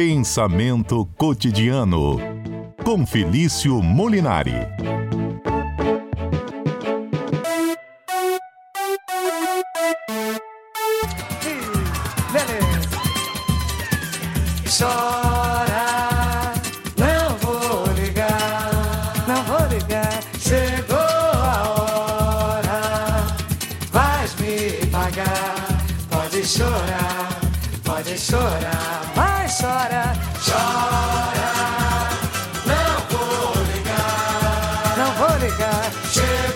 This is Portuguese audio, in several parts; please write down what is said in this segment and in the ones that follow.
Pensamento cotidiano com Felício Molinari. Ligar, não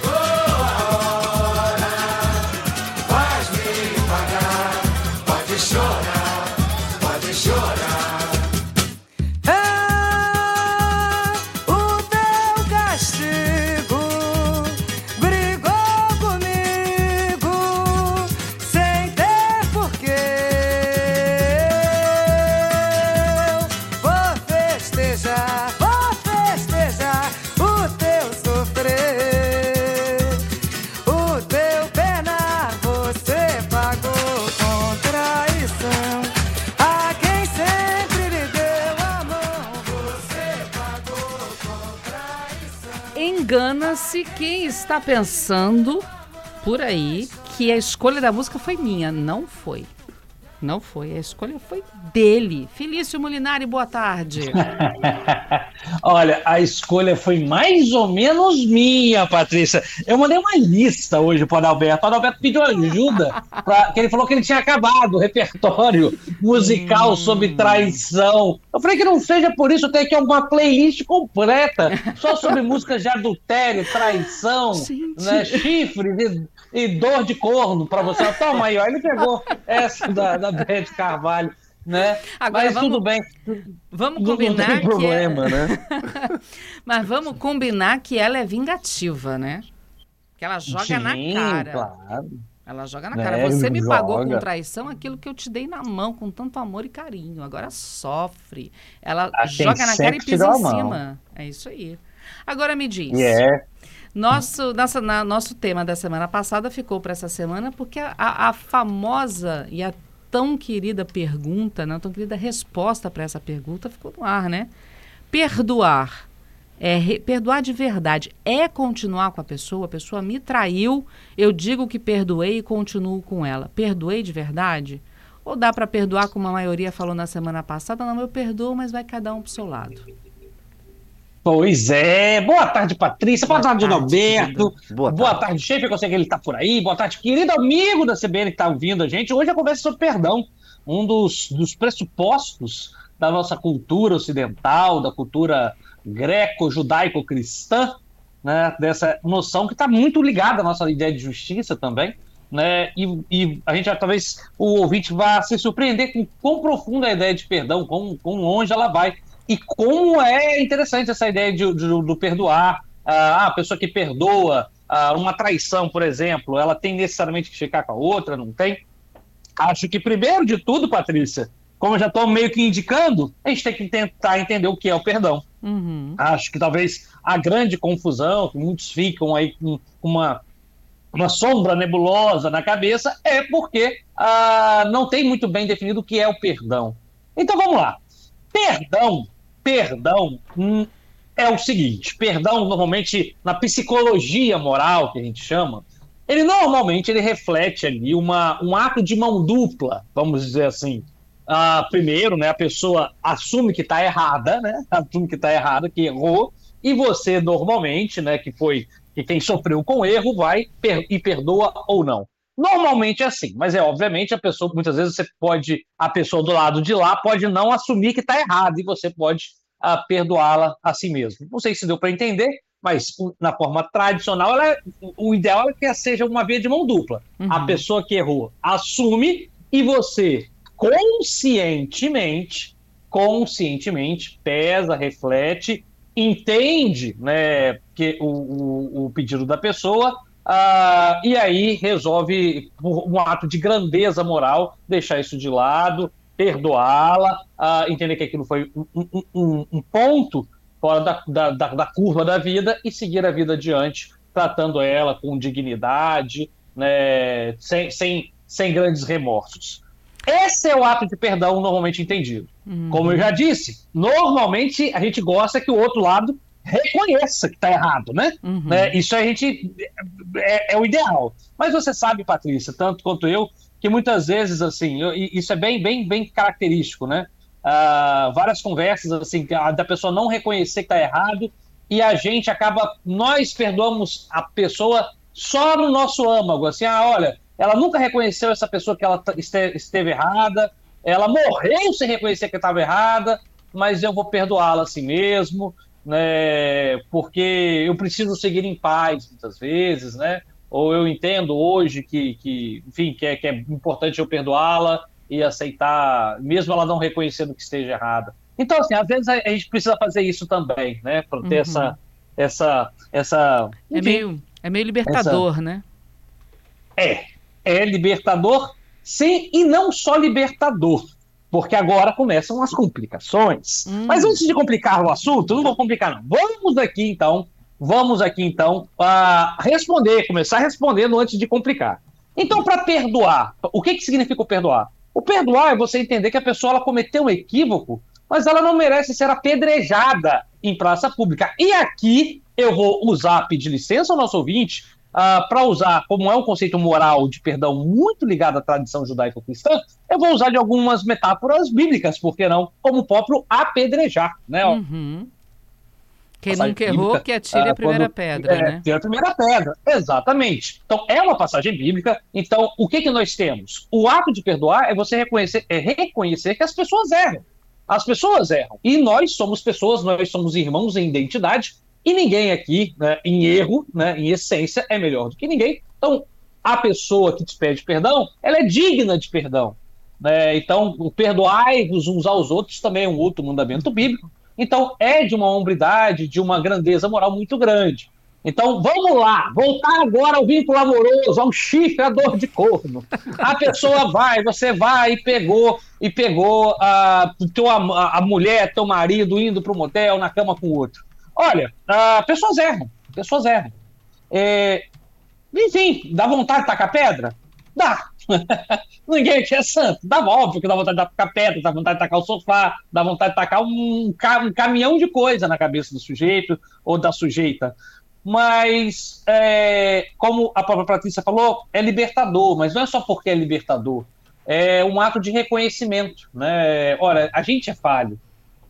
Engana-se quem está pensando por aí que a escolha da música foi minha. Não foi. Não foi. A escolha foi dele. Felício Molinari, boa tarde. Olha, a escolha foi mais ou menos minha, Patrícia. Eu mandei uma lista hoje para o Adalberto. O Adalberto pediu ajuda, pra, que ele falou que ele tinha acabado o repertório musical Hum. sobre traição. Eu falei que não seja por isso, tem aqui uma playlist completa, só sobre músicas de adultério, traição, né, chifre e, e dor de corno para você. Toma aí, ó. Ele pegou essa da, da Beth Carvalho. Né? Agora Mas vamos- tudo bem. Vamos Não- não combinar tem que problema, é... né? Mas vamos combinar que ela é vingativa, né? Que ela joga na Sim, cara. Claro. Ela joga na Né, cara. Você me pagou com joga. traição aquilo que eu te dei na mão com tanto amor e carinho. Agora sofre. Ela A quem joga na cara e pisa em cima. É isso aí. Agora me diz. E é. Nosso, nossa, na- nosso tema da semana passada ficou para essa semana porque a, a- famosa e a tão querida pergunta, não tão querida resposta para essa pergunta ficou no ar, né? Perdoar. É re- perdoar de verdade é continuar com a pessoa, a pessoa me traiu, eu digo que perdoei e continuo com ela. Perdoei de verdade? Ou dá para perdoar como a maioria falou na semana passada? Não, eu perdoo, mas vai cada um pro seu lado. Pois é. Boa tarde, Patrícia. Boa, tarde, tarde, Alberto. Boa Boa tarde. tarde, chefe, que eu sei que ele está por aí. Boa tarde, querido amigo da CBN que está ouvindo a gente. Hoje a conversa é sobre perdão, um dos, dos pressupostos da nossa cultura ocidental, da cultura greco-judaico-cristã, né? dessa noção que está muito ligada à nossa ideia de justiça também. Né? E, e a gente talvez o ouvinte vá se surpreender com quão profunda é a ideia de perdão, quão, quão longe ela vai. E como é interessante essa ideia de, de- do perdoar. Ah, a pessoa que perdoa ah, uma traição, por exemplo, ela tem necessariamente que ficar com a outra, não tem? Acho que, primeiro de tudo, Patrícia, como eu já estou meio que indicando, a gente tem que tentar entender o que é o perdão. Uhum. Acho que talvez a grande confusão, que muitos ficam aí com uma, uma sombra nebulosa na cabeça, é porque ah, não tem muito bem definido o que é o perdão. Então vamos lá. Perdão, perdão hum, é o seguinte: perdão, normalmente, na psicologia moral, que a gente chama, ele normalmente ele reflete ali uma, um ato de mão dupla, vamos dizer assim. Ah, primeiro, né, a pessoa assume que está errada, né, assume que está errada, que errou, e você normalmente, né, que foi que quem sofreu com erro vai per e perdoa ou não. Normalmente é assim, mas é obviamente a pessoa, muitas vezes você pode, a pessoa do lado de lá pode não assumir que está errado e você pode ah, perdoá-la a si mesmo. Não sei se deu para entender, mas na forma tradicional, ela é- o ideal é que seja uma via de mão dupla. A Uhum. pessoa que errou assume e você conscientemente, conscientemente pesa, reflete, entende né, que o, o, o pedido da pessoa ah, e aí resolve, por um ato de grandeza moral, deixar isso de lado, perdoá-la, ah, entender que aquilo foi um, um- um- ponto fora da, da, da- da curva da vida e seguir a vida adiante, tratando ela com dignidade, né, sem, sem, sem grandes remorsos. Esse é o ato de perdão normalmente entendido. Uhum. Como eu já disse, normalmente a gente gosta que o outro lado reconheça que está errado, né? Uhum. É, isso a gente é, é, o ideal. Mas você sabe, Patrícia, tanto quanto eu, que muitas vezes assim, eu, isso é bem, bem, bem característico, né? Uh, várias conversas assim da pessoa não reconhecer que está errado e a gente acaba nós perdoamos a pessoa só no nosso âmago, assim, ah, olha, ela nunca reconheceu essa pessoa que ela esteve errada, ela morreu sem reconhecer que estava errada, mas eu vou perdoá-la assim mesmo, né? Porque eu preciso seguir em paz muitas vezes, né? Ou eu entendo hoje que, que enfim, que é, que é importante eu perdoá-la e aceitar, mesmo ela não reconhecendo que esteja errada. Então, assim, às vezes a, gente precisa fazer isso também, né? Para ter uhum. essa, essa, essa. Enfim, é meio, é meio libertador, essa... né? É, é libertador, sim, e não só libertador, porque agora começam as complicações. Hum. Mas antes de complicar o assunto, não vou complicar, não. Vamos aqui então, vamos aqui então uh, responder, começar respondendo antes de complicar. Então, para perdoar, o que, que significa o perdoar? O perdoar é você entender que a pessoa ela cometeu um equívoco, mas ela não merece ser apedrejada em praça pública. E aqui eu vou usar, pedir licença ao nosso ouvinte, uh, ah, para usar, como é um conceito moral de perdão muito ligado à tradição judaico-cristã, eu vou usar de algumas metáforas bíblicas, por que não? Como o próprio apedrejar, né? Uhum. Quem nunca errou, que atire uh, a primeira quando, pedra, é, né? a primeira pedra, exatamente. Então, é uma passagem bíblica. Então, o que, que nós temos? O ato de perdoar é você reconhecer, é reconhecer que as pessoas erram. As pessoas erram. E nós somos pessoas, nós somos irmãos em identidade, e ninguém aqui, né, em erro, né, em essência, é melhor do que ninguém. Então, a pessoa que te pede perdão, ela é digna de perdão. Né? Então, perdoai-vos uns aos outros também é um outro mandamento bíblico. Então, é de uma hombridade, de uma grandeza moral muito grande. Então, vamos lá, voltar agora ao vínculo amoroso, ao chifrador de corno. A pessoa vai, você vai e pegou, e pegou a, teu, a, a mulher, teu marido indo para o motel na cama com o outro. Olha, uh, pessoas erram, pessoas erram. É, enfim, dá vontade de tacar pedra? Dá. Ninguém aqui é santo. Dá óbvio que dá vontade de tacar pedra, dá vontade de tacar o sofá, dá vontade de tacar um, um caminhão de coisa na cabeça do sujeito ou da sujeita. Mas, é, como a própria Patrícia falou, é libertador, mas não é só porque é libertador. É um ato de reconhecimento. Né? Olha, a gente é falho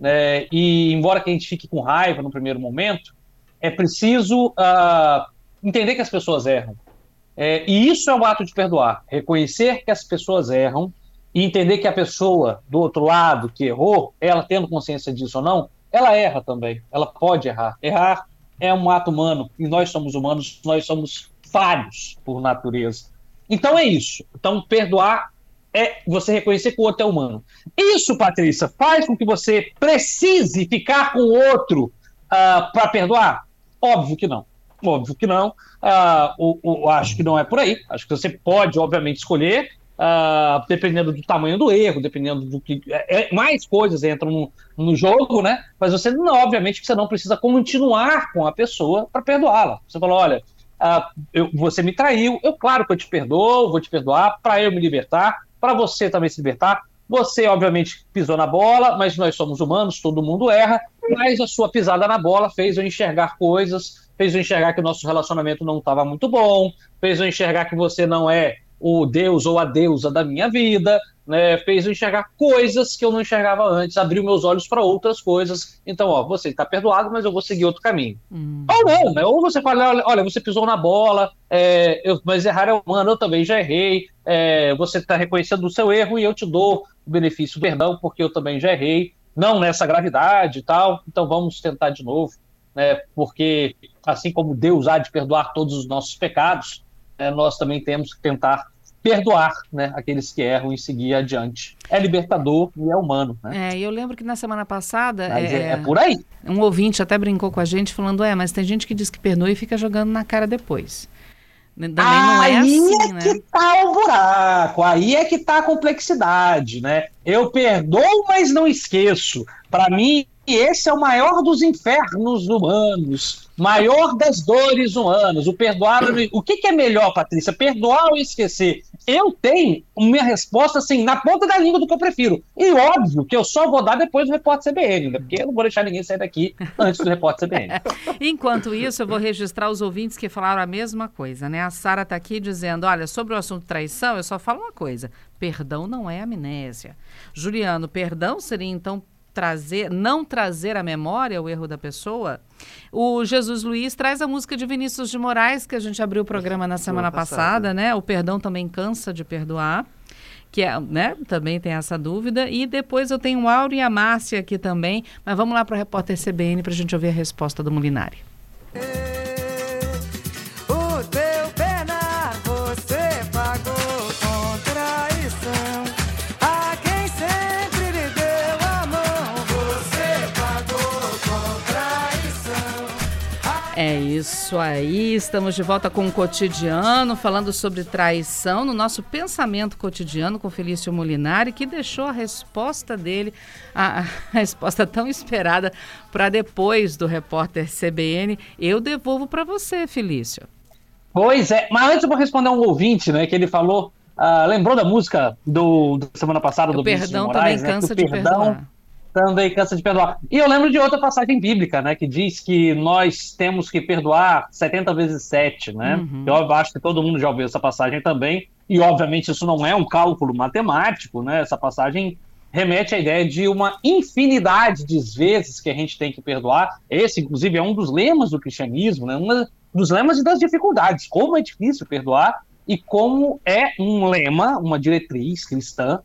né, e embora que a gente fique com raiva no primeiro momento, é preciso uh, entender que as pessoas erram. É, e isso é o ato de perdoar, reconhecer que as pessoas erram e entender que a pessoa do outro lado que errou, ela tendo consciência disso ou não, ela erra também, ela pode errar. Errar é um ato humano e nós somos humanos, nós somos falhos por natureza. Então é isso. Então perdoar é você reconhecer que o outro é humano. Isso, Patrícia, faz com que você precise ficar com o outro uh, ah, para perdoar? Óbvio que não. Óbvio que não. Uh, o, o, acho que não é por aí. Acho que você pode, obviamente, escolher, uh, dependendo do tamanho do erro, dependendo do que. É, é, mais coisas entram no, no jogo, né? Mas você, não, obviamente, você não precisa continuar com a pessoa para perdoá-la. Você falou: olha, uh, eu, você me traiu, eu, claro que eu te perdoo, vou te perdoar para eu me libertar para você também se libertar. Você, obviamente, pisou na bola, mas nós somos humanos, todo mundo erra, mas a sua pisada na bola fez eu enxergar coisas, fez eu enxergar que o nosso relacionamento não estava muito bom, fez eu enxergar que você não é o Deus ou a deusa da minha vida, né, fez eu enxergar coisas que eu não enxergava antes, abriu meus olhos para outras coisas. Então, ó, você está perdoado, mas eu vou seguir outro caminho. Hum. Ou não, né? Ou você fala, olha, você pisou na bola, é, eu, mas errar é humano, eu também já errei. É, você está reconhecendo o seu erro e eu te dou o benefício do perdão, porque eu também já errei. Não nessa gravidade e tal, então vamos tentar de novo, né? Porque assim como Deus há de perdoar todos os nossos pecados, é, nós também temos que tentar perdoar né, aqueles que erram e seguir adiante. É libertador e é humano. Né? É, eu lembro que na semana passada. É, é, é, por aí. Um ouvinte até brincou com a gente falando: é, mas tem gente que diz que perdoa e fica jogando na cara depois. Também não é assim, é né? que tá o buraco, aí é que tá a complexidade, né? Eu perdoo, mas não esqueço. Para mim, esse é o maior dos infernos humanos, maior das dores humanas. O perdoar. O que, que é melhor, Patrícia? Perdoar ou esquecer? Eu tenho minha resposta assim, na ponta da língua do que eu prefiro. E óbvio que eu só vou dar depois do repórter CBN, né? porque eu não vou deixar ninguém sair daqui antes do repórter CBN. Enquanto isso, eu vou registrar os ouvintes que falaram a mesma coisa, né? A Sara está aqui dizendo: olha, sobre o assunto traição, eu só falo uma coisa: perdão não é amnésia. Juliano, perdão seria então trazer, não trazer à memória o erro da pessoa, o Jesus Luiz traz a música de Vinícius de Moraes, que a gente abriu o programa na semana passada, passada, né? O perdão também cansa de perdoar. Que é, né? Também tem essa dúvida. E depois eu tenho o Auro e a Márcia aqui também. Mas vamos lá para o repórter CBN para a gente ouvir a resposta do Molinari. É isso aí, estamos de volta com o cotidiano, falando sobre traição no nosso pensamento cotidiano com Felício Molinari, que deixou a resposta dele, a, a resposta tão esperada, para depois do repórter CBN. Eu devolvo para você, Felício. Pois é, mas antes eu vou responder a um ouvinte, né, que ele falou, uh, lembrou da música do, do semana passada o do Perdão Moraes, também né, cansa de perdão, perdoar também cansa de perdoar. E eu lembro de outra passagem bíblica, né, que diz que nós temos que perdoar 70 vezes 7, né? Uhum. Eu acho que todo mundo já ouviu essa passagem também, e obviamente isso não é um cálculo matemático, né? Essa passagem remete à ideia de uma infinidade de vezes que a gente tem que perdoar. Esse, inclusive, é um dos lemas do cristianismo, né? Um dos lemas e das dificuldades. Como é difícil perdoar e como é um lema, uma diretriz cristã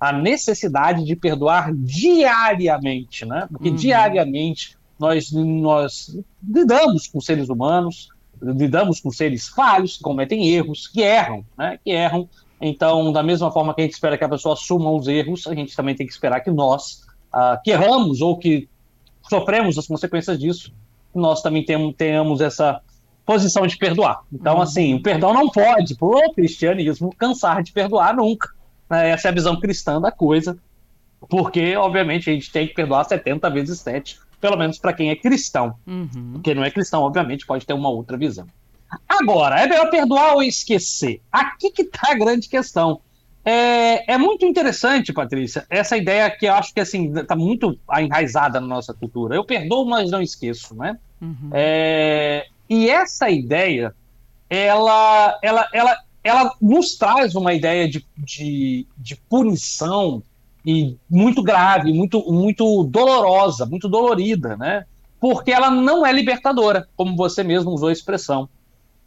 a necessidade de perdoar diariamente, né? Porque uhum. diariamente nós, nós lidamos com seres humanos, lidamos com seres falhos, que cometem erros, que erram, né? Que erram. Então, da mesma forma que a gente espera que a pessoa assuma os erros, a gente também tem que esperar que nós, uh, que erramos ou que sofremos as consequências disso, nós também temos, tenhamos essa posição de perdoar. Então, uhum. assim, o perdão não pode, pro cristianismo, cansar de perdoar nunca. Né? Essa é a visão cristã da coisa, porque, obviamente, a gente tem que perdoar 70 vezes 7, pelo menos para quem é cristão. Uhum. Quem não é cristão, obviamente, pode ter uma outra visão. Agora, é melhor perdoar ou esquecer? Aqui que está a grande questão. É, é, muito interessante, Patrícia, essa ideia que eu acho que assim está muito enraizada na nossa cultura. Eu perdoo, mas não esqueço, né? Uhum. É, e essa ideia, ela, ela, ela, ela nos traz uma ideia de, de, de punição e muito grave, muito, muito dolorosa, muito dolorida, né? Porque ela não é libertadora, como você mesmo usou a expressão.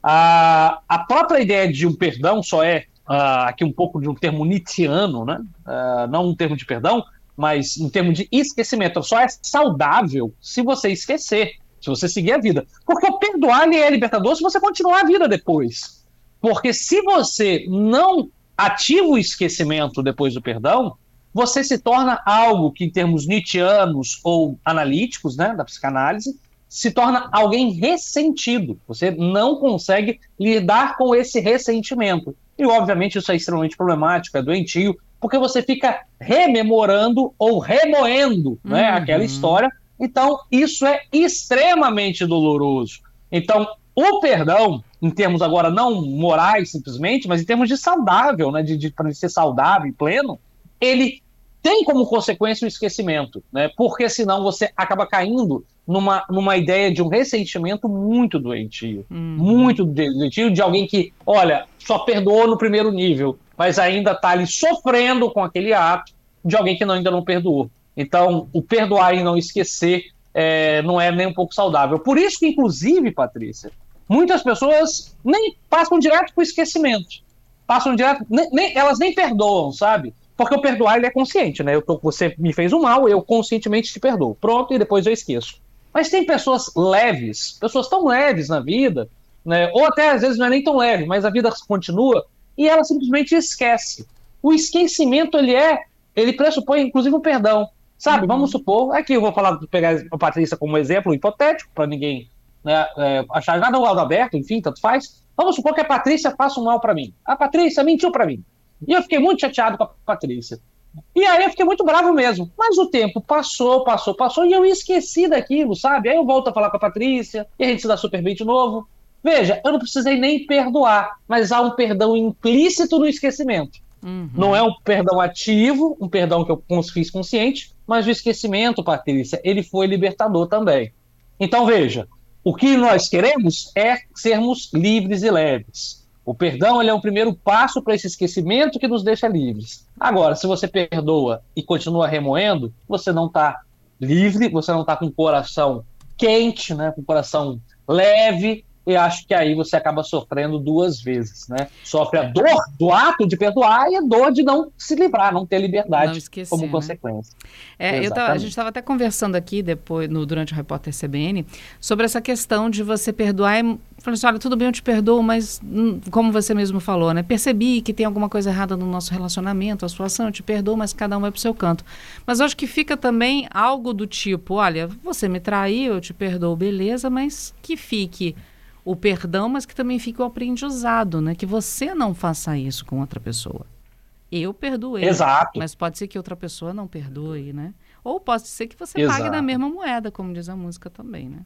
A, a própria ideia de um perdão só é, uh, aqui um pouco de um termo nietzschiano, né? Uh, não um termo de perdão, mas um termo de esquecimento. Só é saudável se você esquecer, se você seguir a vida. Porque o perdoar é libertador se você continuar a vida depois. Porque se você não ativa o esquecimento depois do perdão, você se torna algo que, em termos nietzschianos ou analíticos, né, da psicanálise, se torna alguém ressentido. Você não consegue lidar com esse ressentimento. E, obviamente, isso é extremamente problemático, é doentio, porque você fica rememorando ou remoendo né, uhum. aquela história. Então, isso é extremamente doloroso. Então, o perdão, em termos agora não morais simplesmente, mas em termos de saudável, né, de, de para ser saudável e pleno, ele tem como consequência o esquecimento, né? Porque senão você acaba caindo numa, numa ideia de um ressentimento muito doentio, hum. muito doentio de alguém que, olha, só perdoou no primeiro nível, mas ainda está ali sofrendo com aquele ato de alguém que não, ainda não perdoou. Então, o perdoar e não esquecer é, não é nem um pouco saudável. Por isso que, inclusive, Patrícia, muitas pessoas nem passam direto para o esquecimento. Passam direto, nem, nem, elas nem perdoam, sabe? Porque o perdoar ele é consciente, né? Eu tô, você me fez um mal, eu conscientemente te perdoo. Pronto, e depois eu esqueço. Mas tem pessoas leves, pessoas tão leves na vida, né? Ou até às vezes não é nem tão leve, mas a vida continua e ela simplesmente esquece. O esquecimento ele é, ele pressupõe inclusive o perdão, sabe? Uhum. Vamos supor, aqui eu vou falar, pegar a Patrícia como exemplo hipotético para ninguém né, é, achar nada lado aberto, enfim, tanto faz. Vamos supor que a Patrícia faça um mal para mim. A Patrícia mentiu para mim. E eu fiquei muito chateado com a Patrícia. E aí eu fiquei muito bravo mesmo. Mas o tempo passou, passou, passou, e eu esqueci daquilo, sabe? Aí eu volto a falar com a Patrícia, e a gente se dá super bem de novo. Veja, eu não precisei nem perdoar, mas há um perdão implícito no esquecimento. Uhum. Não é um perdão ativo, um perdão que eu fiz consciente, mas o esquecimento, Patrícia, ele foi libertador também. Então veja, o que nós queremos é sermos livres e leves. O perdão é o primeiro passo para esse esquecimento que nos deixa livres. Agora, se você perdoa e continua remoendo, você não está livre, você não está com o coração quente, né, com o coração leve, e acho que aí você acaba sofrendo duas vezes, né? Sofre a dor do ato de perdoar e a dor de não se livrar, não ter liberdade não esquecer, como né? consequência. É, tava, a gente estava até conversando aqui depois, no, durante o repórter CBN, sobre essa questão de você perdoar e falei assim, olha, tudo bem, eu te perdoo, mas hum, como você mesmo falou, né? Percebi que tem alguma coisa errada no nosso relacionamento, a situação, eu te perdoo, mas cada um vai pro seu canto. Mas eu acho que fica também algo do tipo, olha, você me traiu, eu te perdoo, beleza, mas que fique o perdão, mas que também fique o aprendizado, né? Que você não faça isso com outra pessoa. Eu perdoei. Exato. Mas pode ser que outra pessoa não perdoe, né? Ou pode ser que você Exato. pague na mesma moeda, como diz a música também, né?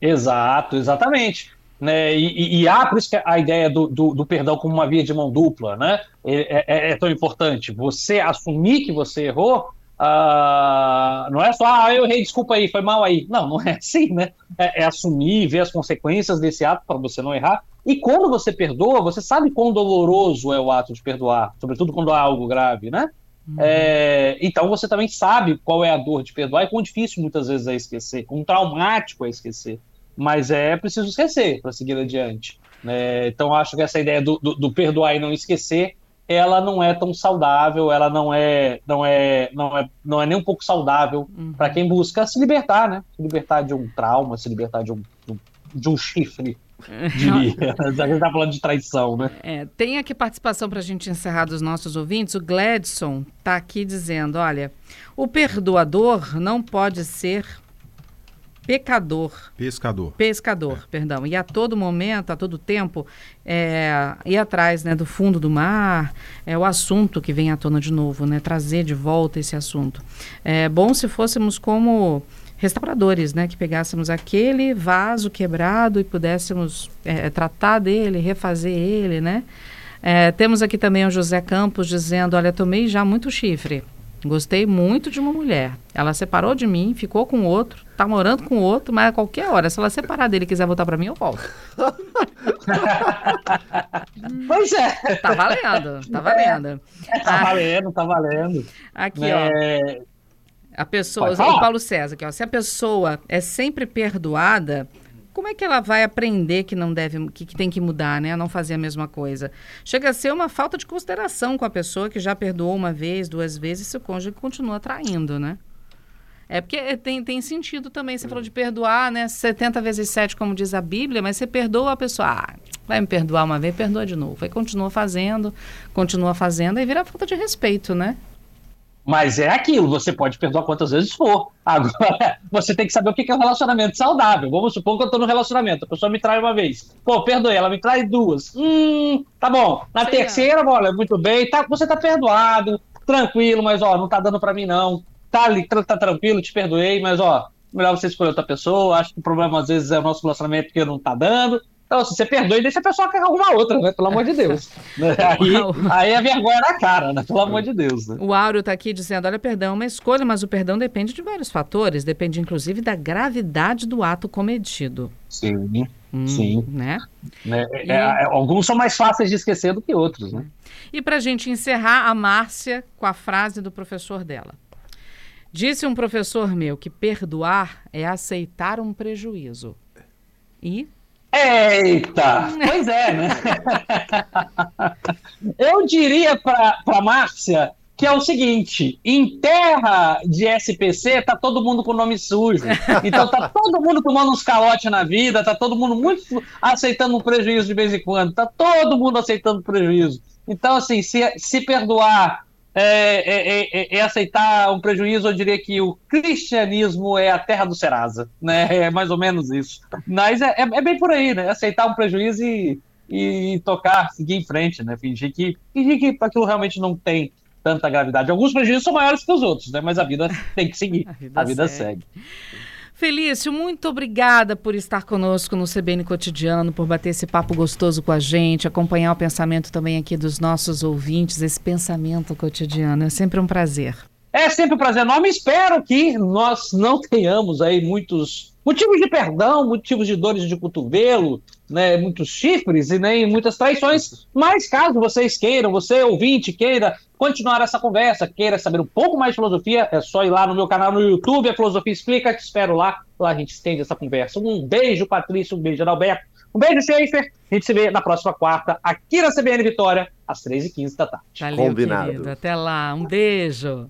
Exato, exatamente. Né? E, e, há, por isso que a ideia do, do, do, perdão como uma via de mão dupla, né? É, é, é tão importante. Você assumir que você errou, Uh, não é só, ah, eu errei, desculpa aí, foi mal aí. Não, não é assim, né? É, é assumir, ver as consequências desse ato para você não errar. E quando você perdoa, você sabe quão doloroso é o ato de perdoar, sobretudo quando há algo grave, né? Uhum. É, então você também sabe qual é a dor de perdoar e quão difícil muitas vezes é esquecer, quão traumático é esquecer. Mas é preciso esquecer para seguir adiante. Né? Então acho que essa ideia do, do, do perdoar e não esquecer ela não é tão saudável, ela não é, não é, não é, não é nem um pouco saudável uhum. para quem busca se libertar, né? Se libertar de um trauma, se libertar de um, de um chifre. Diria. a gente tá falando de traição, né? É, tem aqui participação para a gente encerrar dos nossos ouvintes. O Gladson está aqui dizendo: olha, o perdoador não pode ser pecador. Pescador. Pescador, é. perdão. E a todo momento, a todo tempo, é, ir atrás né, do fundo do mar, é o assunto que vem à tona de novo, né? Trazer de volta esse assunto. É bom se fôssemos como restauradores, né? Que pegássemos aquele vaso quebrado e pudéssemos é, tratar dele, refazer ele, né? É, temos aqui também o José Campos dizendo, olha, tomei já muito chifre. Gostei muito de uma mulher. Ela separou de mim, ficou com outro, tá morando com outro, mas a qualquer hora, se ela separar dele e quiser voltar para mim, eu volto. pois é. Tá valendo, tá valendo. É, tá ah, valendo, tá valendo. Aqui, é... ó. A pessoa, o Paulo César, aqui, ó, se a pessoa é sempre perdoada, como é que ela vai aprender que não deve, que, que, tem que mudar, né? Não fazer a mesma coisa. Chega a ser uma falta de consideração com a pessoa que já perdoou uma vez, duas vezes, e seu cônjuge continua traindo, né? É porque tem, tem sentido também, você falou de perdoar, né? 70 vezes 7, como diz a Bíblia, mas você perdoa a pessoa, ah, vai me perdoar uma vez, perdoa de novo. Aí continua fazendo, continua fazendo, aí vira falta de respeito, né? Mas é aquilo, você pode perdoar quantas vezes for. Agora, você tem que saber o que é um relacionamento saudável. Vamos supor que eu tô no relacionamento, a pessoa me trai uma vez. Pô, perdoei, ela me trai duas. Hum, tá bom. Na Sim, terceira, é. olha, muito bem, tá, você tá perdoado, tranquilo, mas ó, não tá dando para mim não. Tá, tá, tá tranquilo, te perdoei, mas ó, melhor você escolher outra pessoa. Acho que o problema às vezes é o nosso relacionamento que não tá dando. Então, se você perdoa e deixa a pessoa cagar alguma outra, né? Pelo amor de Deus. aí, aí a vergonha na cara, né? Pelo amor de Deus. Né? O Áureo está aqui dizendo: olha, perdão é uma escolha, mas o perdão depende de vários fatores. Depende, inclusive, da gravidade do ato cometido. Sim. Hum, sim. Né? né? É, e... é, alguns são mais fáceis de esquecer do que outros, né? E para a gente encerrar, a Márcia com a frase do professor dela. Disse um professor meu que perdoar é aceitar um prejuízo. E Eita! Pois é, né? Eu diria para Márcia que é o seguinte: em terra de SPC, tá todo mundo com nome sujo. Então tá todo mundo tomando uns calotes na vida, tá todo mundo muito aceitando um prejuízo de vez em quando, tá todo mundo aceitando prejuízo. Então, assim, se, se perdoar é, é, é, é, aceitar um prejuízo, eu diria que o cristianismo é a terra do Serasa, né? É mais ou menos isso. Mas é, é, é bem por aí, né? Aceitar um prejuízo e, e tocar, seguir em frente, né? Fingir que, fingir que aquilo realmente não tem tanta gravidade. Alguns prejuízos são maiores que os outros, né? Mas a vida tem que seguir. A vida a vida segue. segue. Felício, muito obrigada por estar conosco no CBN Cotidiano, por bater esse papo gostoso com a gente, acompanhar o pensamento também aqui dos nossos ouvintes, esse pensamento cotidiano. É sempre um prazer. É sempre um prazer enorme. Espero que nós não tenhamos aí muitos motivos de perdão, motivos de dores de cotovelo, né, muitos chifres e nem muitas traições. Mas caso vocês queiram, você ouvinte queira continuar essa conversa, queira saber um pouco mais de filosofia, é só ir lá no meu canal no YouTube, a Filosofia Explica, te espero lá. Lá a gente estende essa conversa. Um beijo, Patrícia, um beijo, Adalberto. Um beijo, Schaefer. A gente se vê na próxima quarta, aqui na CBN Vitória, às 3h15 da tarde. Valeu, Combinado. querido. Até lá. Um beijo.